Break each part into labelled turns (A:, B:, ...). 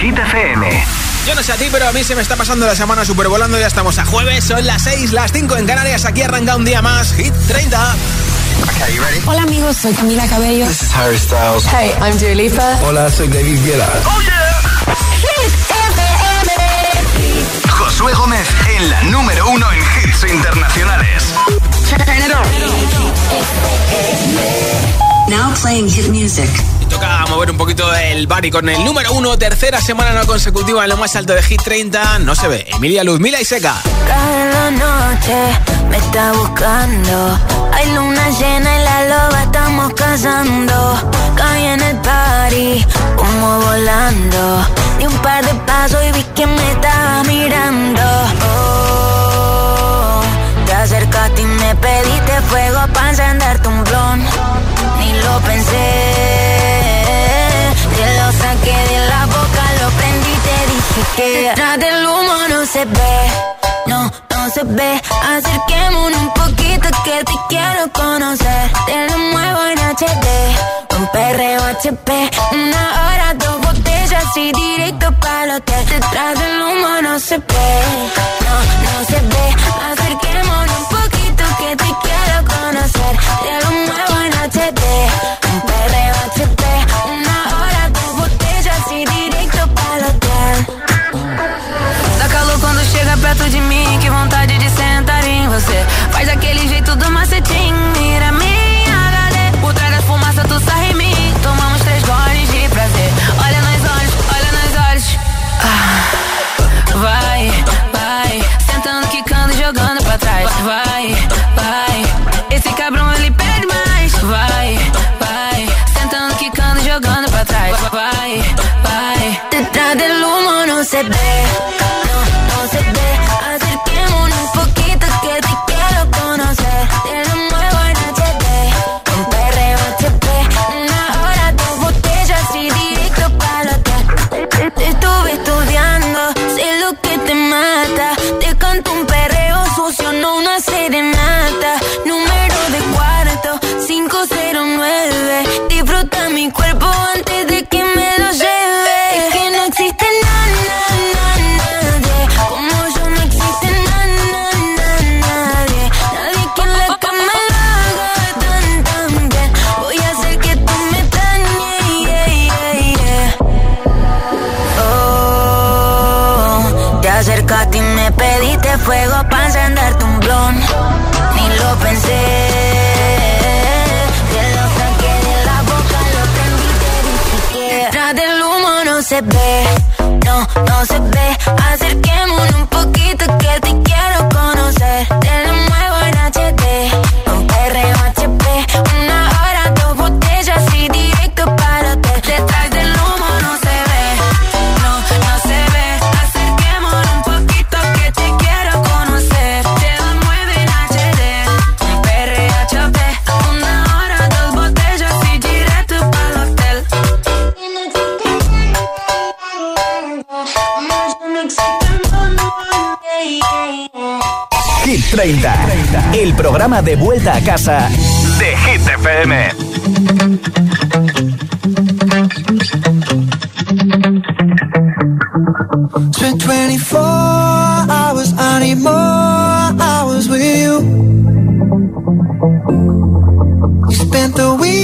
A: Hit FM.
B: Yo no sé a ti, pero a mí se me está pasando la semana super volando. Ya estamos a jueves, son las 6, las 5 en Canarias. Aquí arranca un día más. Hit 30.
C: Hola amigos, soy Camila Cabello.
D: This Harry
E: Hey, I'm Dua
F: Hola, soy David Guetta.
A: Oh yeah. Hit Josué Gómez en la número uno en hits internacionales.
G: Now playing hit music.
B: Y toca mover un poquito el bar con el número uno, tercera semana no consecutiva en lo más alto de Hit 30. No se ve. Emilia Luz, Mila y Seca.
H: Cada noche me está buscando. Hay luna llena y la loba estamos cazando. Caí en el party, como volando. Di un par de pasos y vi que me estaba mirando. Oh, te acercaste y me pediste fuego para encender tu blon lo pensé. Te lo saqué de la boca, lo prendí te dije que detrás del humo no se ve. No, no se ve. Acerquémonos un poquito que te quiero conocer. Te lo muevo en HD, un perreo HP. Una hora, dos botellas y directo para lo hotel. Detrás del humo no se ve. No, no se ve. Acerquémonos un poquito que te quiero conocer. Te lo muevo en HD, un perreo HD. Una hora con botelha assim direito para o hotel.
I: Dá calor quando chega
H: perto de mim, que vontade de sentar em você. Faz aquele jeito do macetinho, mira minha HD. Por trás da fumaça tu sai em mim, tomamos três goles de prazer. Olha nos olhos, olha nos olhos. Ah, vai, vai, sentando, quicando, jogando pra trás. Vai, vai. se
A: 30. El programa de vuelta a casa de Hit FM.
J: Spent 24 hours, I need more hours with you. You spent the week.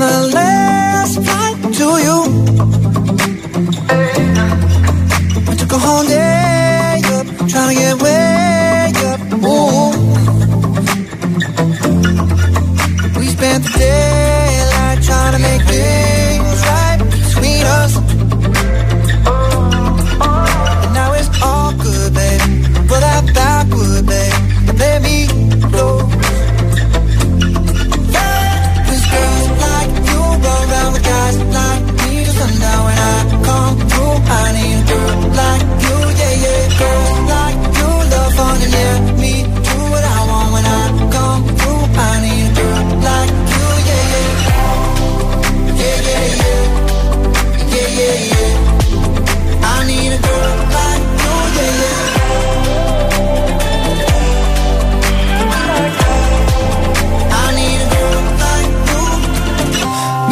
J: Mona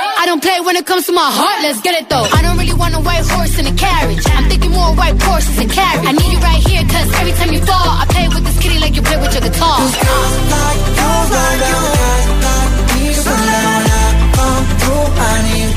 K: I don't play when it comes to my heart, let's get it though. I don't really want a white horse in a carriage. I'm thinking more white horses and carriage. I need you right here, cause every time you fall, I play with this kitty like you play with your guitar.
L: Cause girls like, like you, like, like, like, like,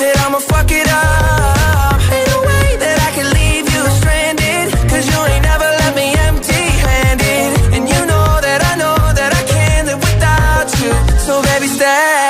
L: that I'ma fuck it up. Ain't no way that I can leave you stranded. Cause you ain't never left me empty handed. And you know that I know that I can't live without you. So baby, stay.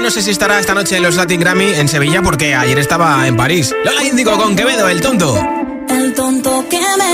B: no sé si estará esta noche en los Latin Grammy en Sevilla porque ayer estaba en París. Lo indico con Quevedo, el tonto.
M: El tonto que me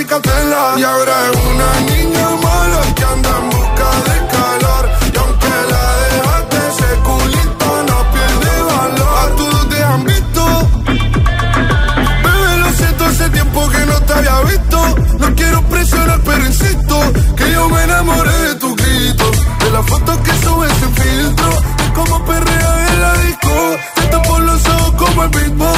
M: Y
N: ahora es una niña mala que anda en busca de calor. Y aunque la dejaste, ese culito no pierde valor. A todos te han visto. Bebé, lo siento, ese tiempo que no te había visto. No quiero presionar, pero insisto. Que yo me enamoré de tu grito. De las fotos que subes sin filtro. es
O: como perrea en
N: la
O: disco. Te por los ojos como el mismo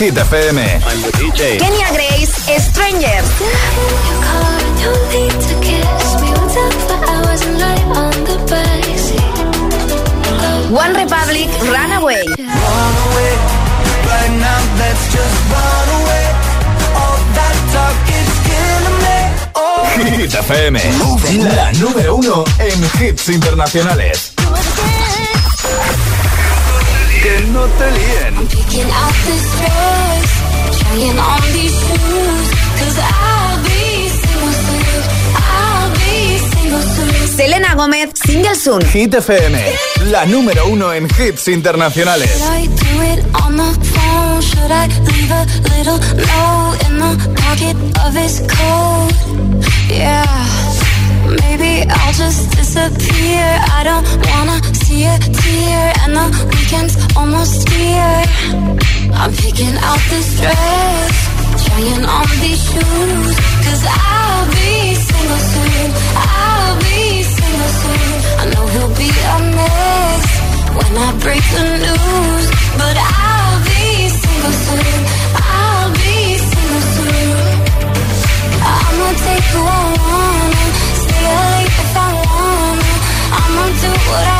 M: Hit FM. Kenia Grace, Stranger One
A: Republic, Runaway. Oh. FM, la número uno en hits internacionales.
P: Selena Gómez, Single Soon.
A: Hit FM, la número uno en hits internacionales.
O: Maybe I'll just disappear. I don't wanna tear, tear And the weekend's almost here I'm picking out this dress Trying on these shoes Cause I'll be single soon I'll be single soon I know he'll be a mess When I break the news But I'll be single soon I'll be single soon I'ma take who I want Stay awake if I want I'ma do what I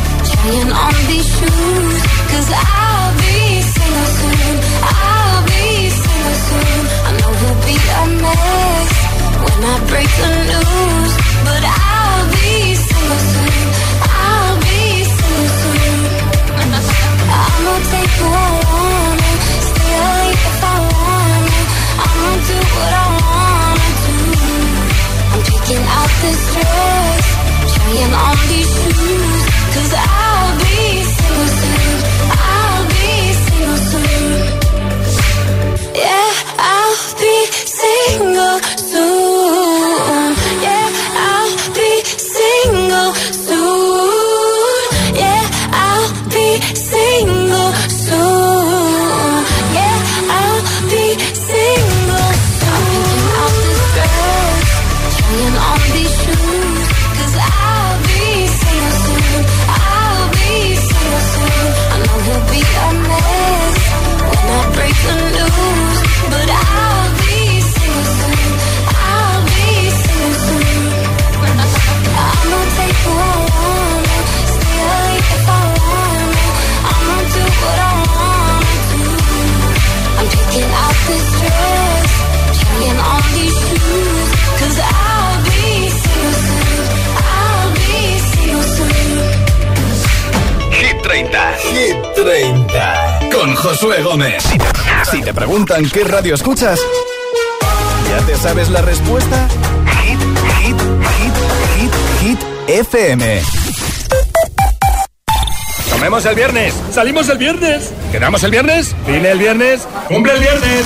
O: trying on these shoes. Cause I'll be single soon. I'll be single soon. I know we'll be a mess when I break the news. But I'll be single soon. I'll be single soon. I'm gonna take who I wanna. Stay late if I want I'm gonna do what I wanna do. I'm picking out this dress. Trying on these shoes. Cause I'll be
A: Si te, preguntan qué radio escuchas, ¿ya te sabes la respuesta? Hit, hit, hit, hit, hit FM.
F: Comemos el viernes, salimos el viernes, quedamos el viernes, vine el viernes, cumple el viernes.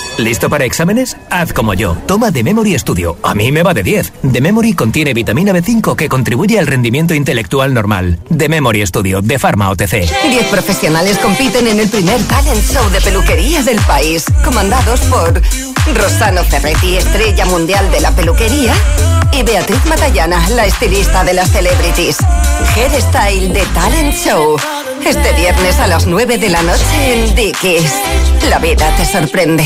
Q: ¿Listo para exámenes? Haz como yo. Toma The Memory Studio. A mí me va de 10. The Memory contiene vitamina B5 que contribuye al rendimiento intelectual normal. The Memory Studio de Pharma OTC.
P: 10 profesionales compiten en el primer talent show de peluquería del país, comandados por Rosano Ferretti, estrella mundial de la peluquería, y Beatriz Matallana, la estilista de las celebrities. Headstyle de Talent Show este viernes a las 9 de la noche en Dickies. La vida te sorprende.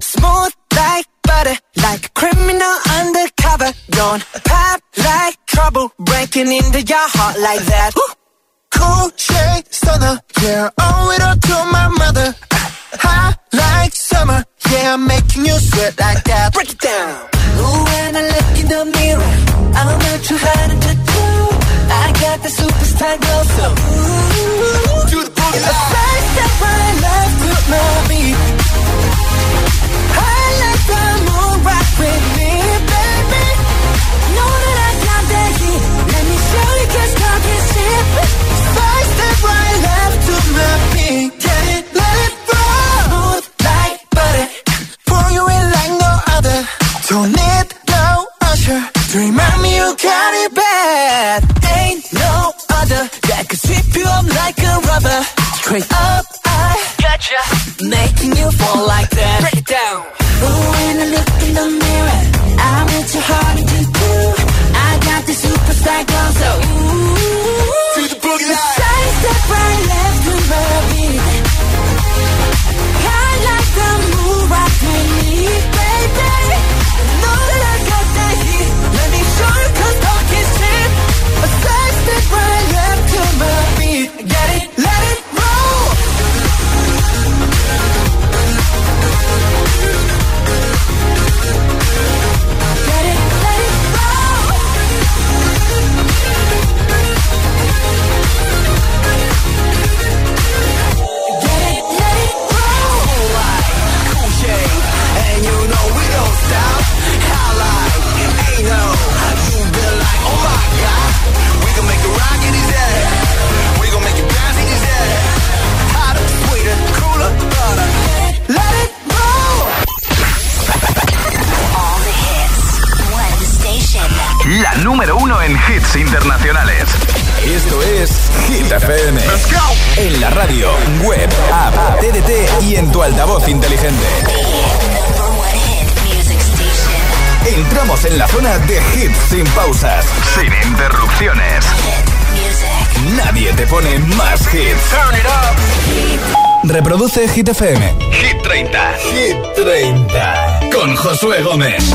J: Smooth like butter, like a criminal undercover. Don't pop like trouble, breaking into your heart like that. Cool shade stunner, yeah, owe oh, it all to my mother. Hot like summer, yeah, I'm making you sweat like that. Break it down. Ooh, when I look in the mirror. I'm not too hard to I got the superstar glow, so ooh, do the my life me. I
P: the moon with me, baby. Know that I got that heat. Let me show
J: my life
P: to it, let it Smooth like butter. Pour you in like no other. Don't need Remind me you got it bad. Ain't no other that
J: could sweep you up like a rubber. Straight up, I gotcha. Making you fall like la número uno en
A: hits internacionales. Esto es Hit FM. En la radio, web, app, TDT y en tu altavoz inteligente. Entramos en la zona de hits sin pausas, sin interrupciones. Nadie te pone más hits. Turn it up. Reproduce Hit FM. Hit 30. Hit 30. Con Josué Gómez.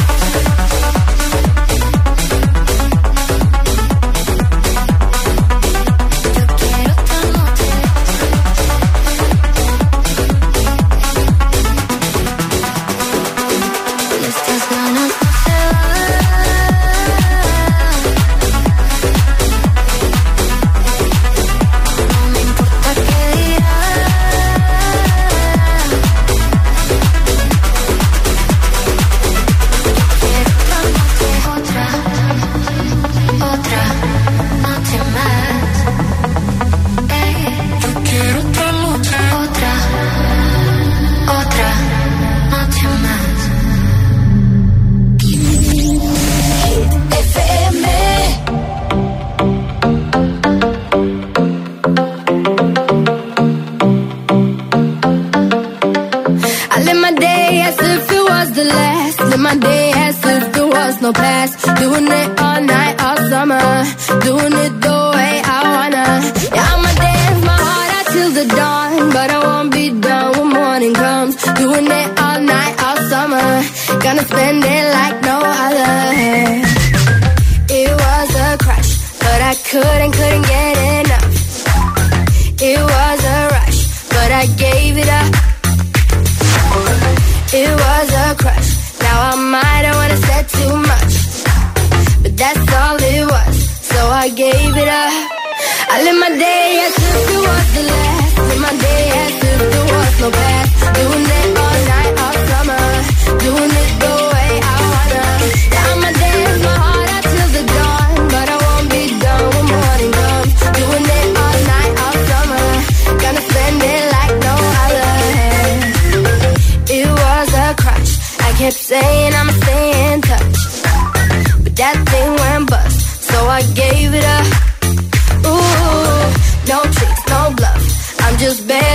R: I gave it up. I live my day as if it was the last. Live my day as if there was no past. Doing it all night, all
S: summer. Doing it the way I wanna. Now I'ma dance my heart out till the dawn, but I won't be done when morning comes. Doing it all night, all summer. Gonna spend it like no other. It was
A: a crutch.
S: I kept saying I'm gave it up. Ooh, no tricks, no bluff. I'm just bad.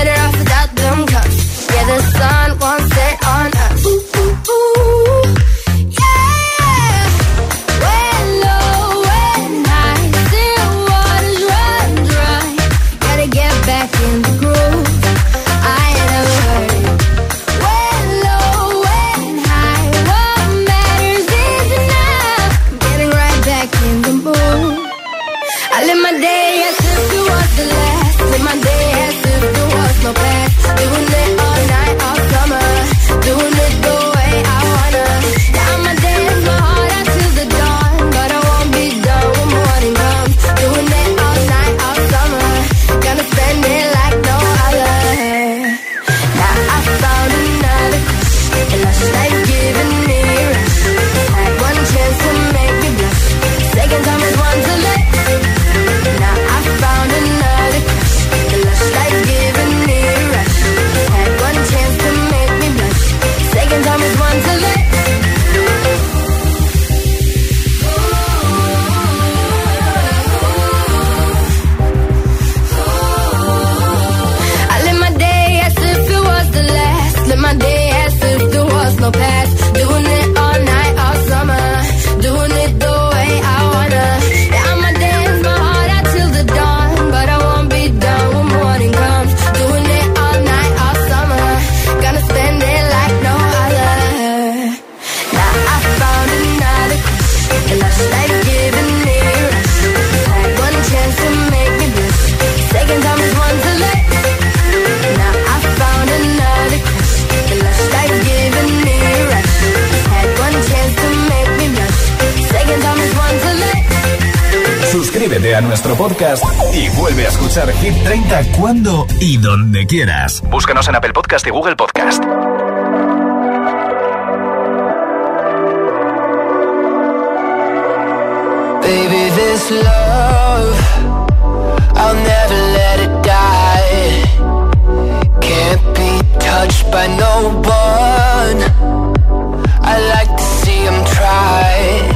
A: Podcast y vuelve a escuchar Hit 30 cuando y donde quieras. Búscanos en Apple Podcast y Google Podcast.
L: Baby, this love, I'll never let it die. Can't be touched by no one. I like to see him em try.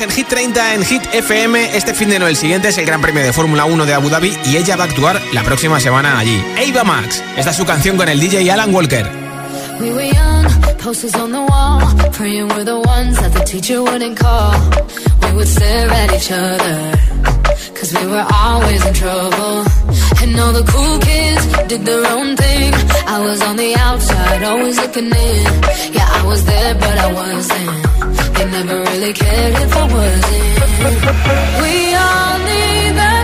I: en Hit 30 en Hit FM. Este fin de no, el siguiente es el Gran Premio de Fórmula 1 de Abu Dhabi y ella va a actuar la próxima semana allí. Ava Max. Esta es su canción con el DJ Alan Walker. never really cared if I wasn't. We all need that.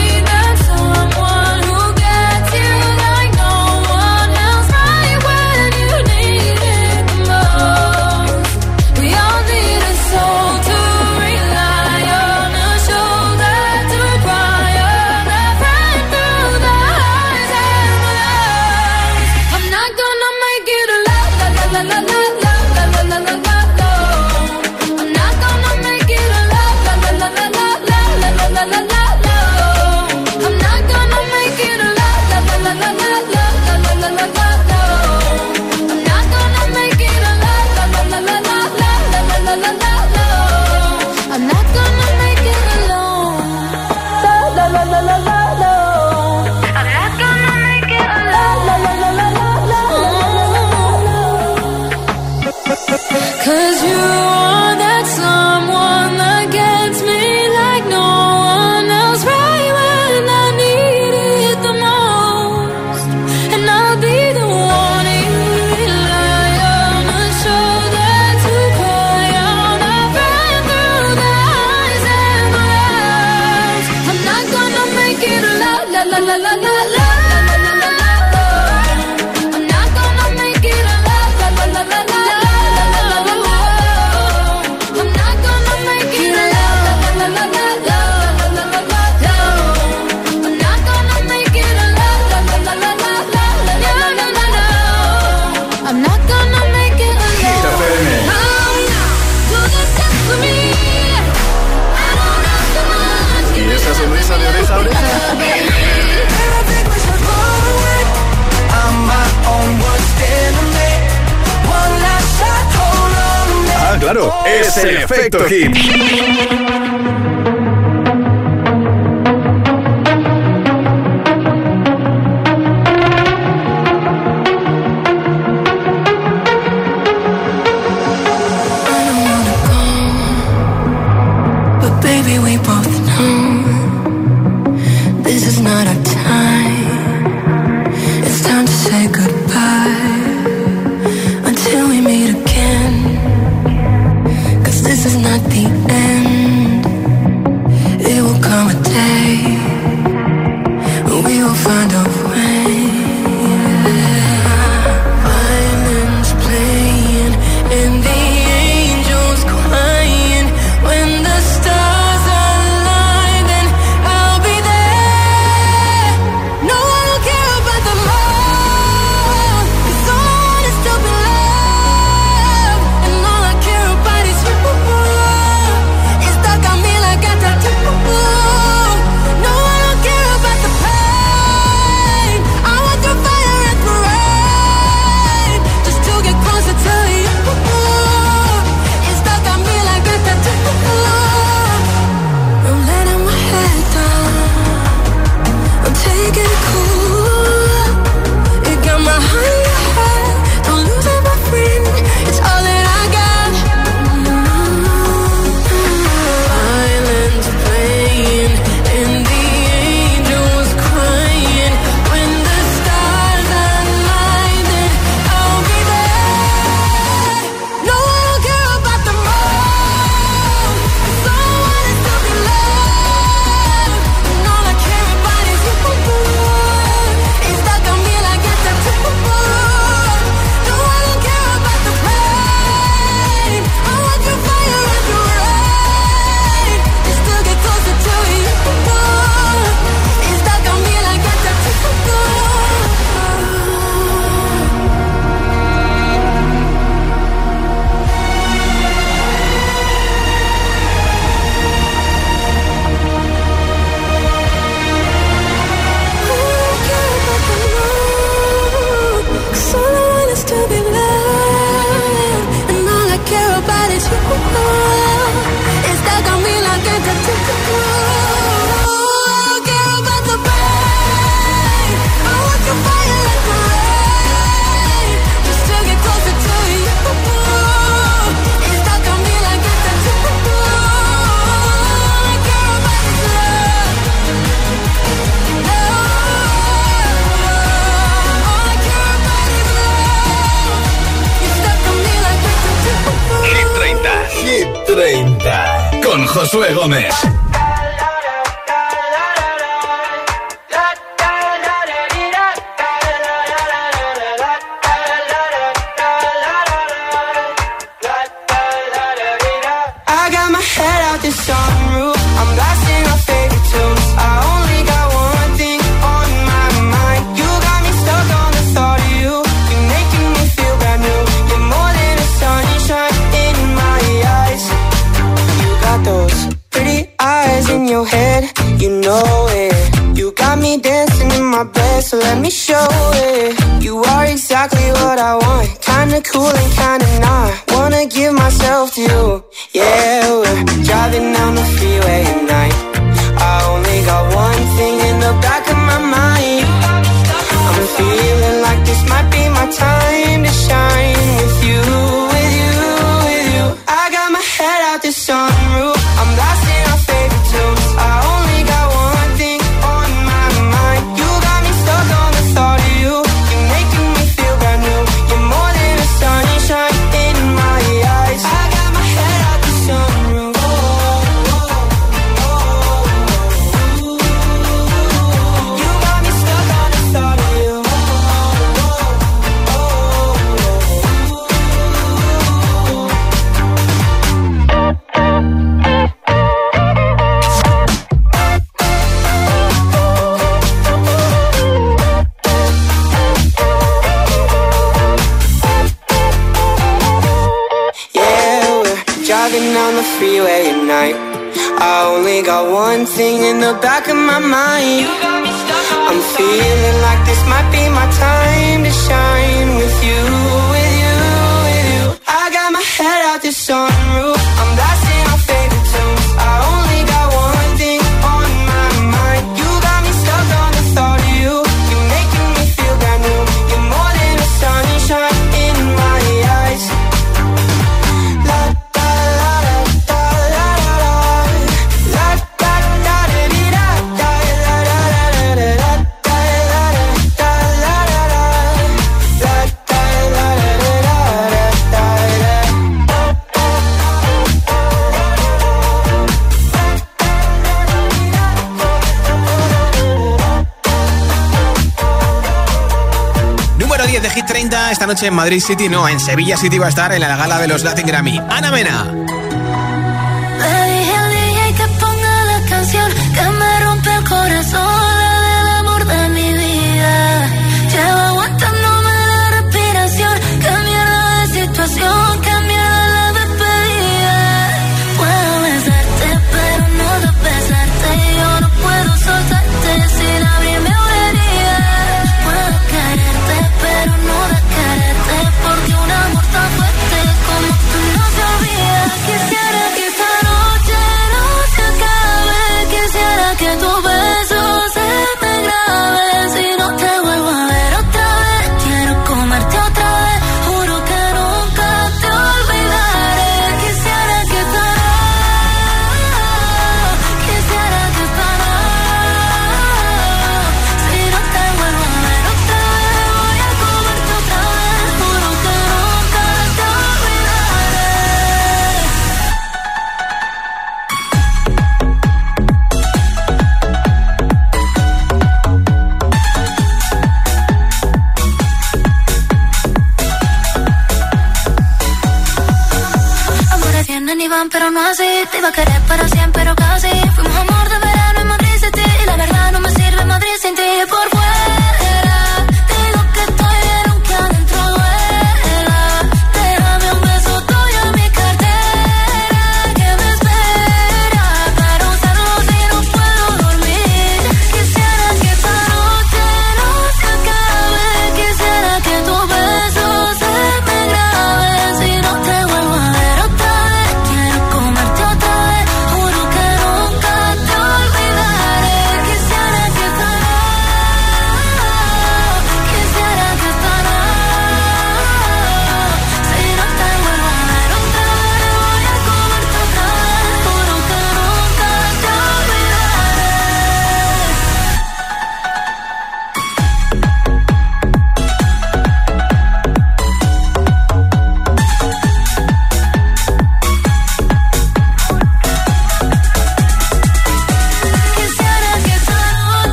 I: en Madrid City, no, en Sevilla City va a estar en la gala de los Latin Grammy. Ana Mena.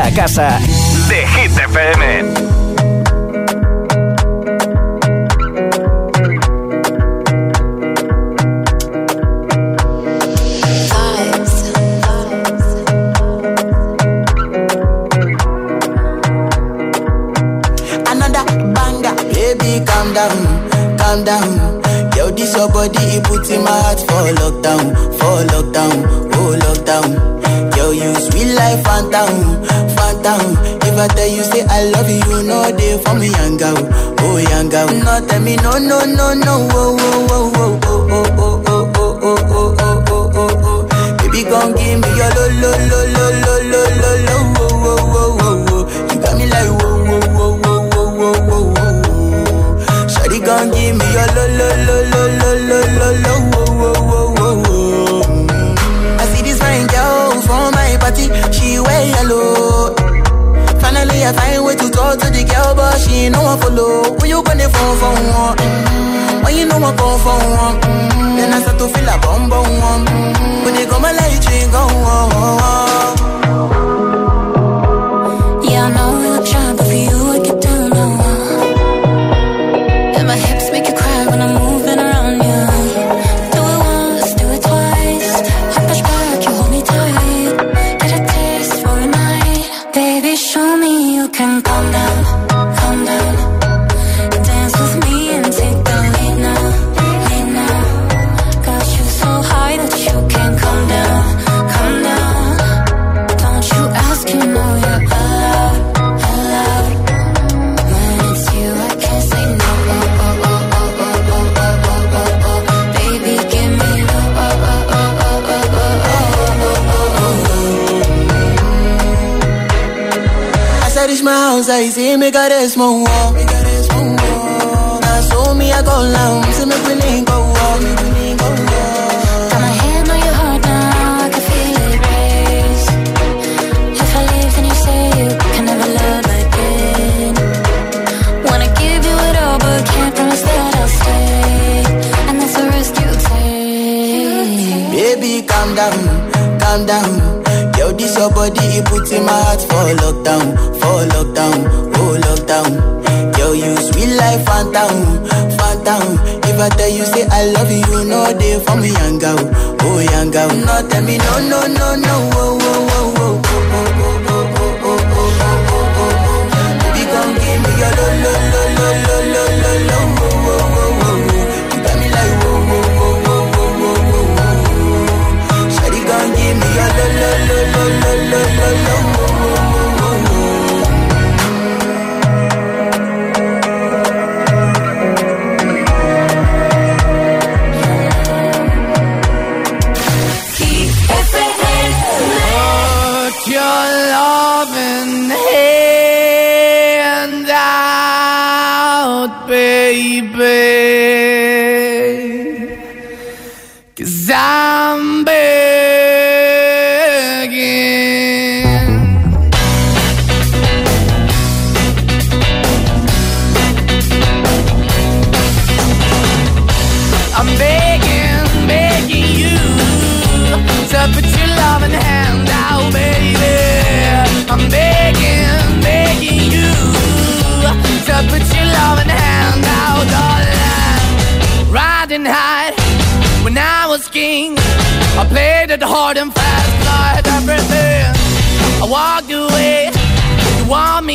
R: La casa de Hit FM. Another Banga, baby,
A: calm down,
T: calm down. This your body, in my heart for lockdown, for lockdown, oh lockdown. Girl, you sweet life, phantom, phantom. If I tell you say I love you, no know for me, young oh Yo No tell me no, no, no, no, oh, oh, oh, oh, oh, oh, oh, oh, oh, oh, oh, Baby, give me your lo, lo, lo, lo, lo, lo, lo, lo, oh, oh, You got me like whoa, oh, oh, oh, yo lo, lo. yellow. Finally, I find way to talk to the girl, but she ain't no one follow. When you gonna phone for one? Mm-hmm. When you know I phone for one? Mm-hmm. Then I start to feel a bum bum one. Mm-hmm. When they come my light, you
R: ain't gone. Oh, oh, oh. Sans ex, il me
T: caresse mon for me, young girl. Oh, young girl. No, tell me, no, no, no, no, oh.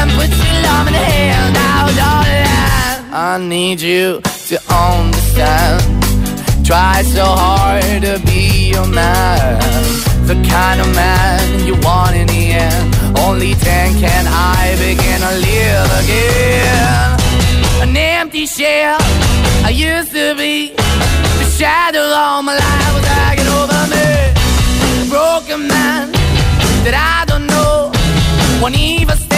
U: and put your loving hand out on land. I need you to understand. Try so hard to be your man, the kind of man you want in the end. Only then can I begin to live again. An empty shell I used to be, the shadow all my life was dragging over me. A broken man that I don't know won't even stay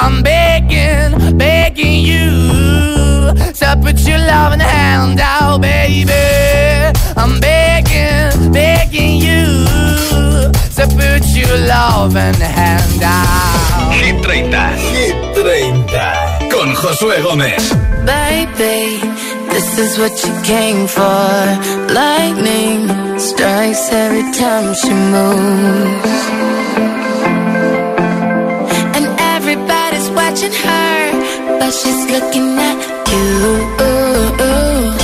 U: I'm begging, begging you to put your loving hand out, baby. I'm begging, begging you to put your loving hand out.
A: Hit 30, Hit 30 con Josué Gómez.
O: Baby, this is what you came for. Lightning strikes every time she moves. watching her, but she's looking at you. Ooh, ooh.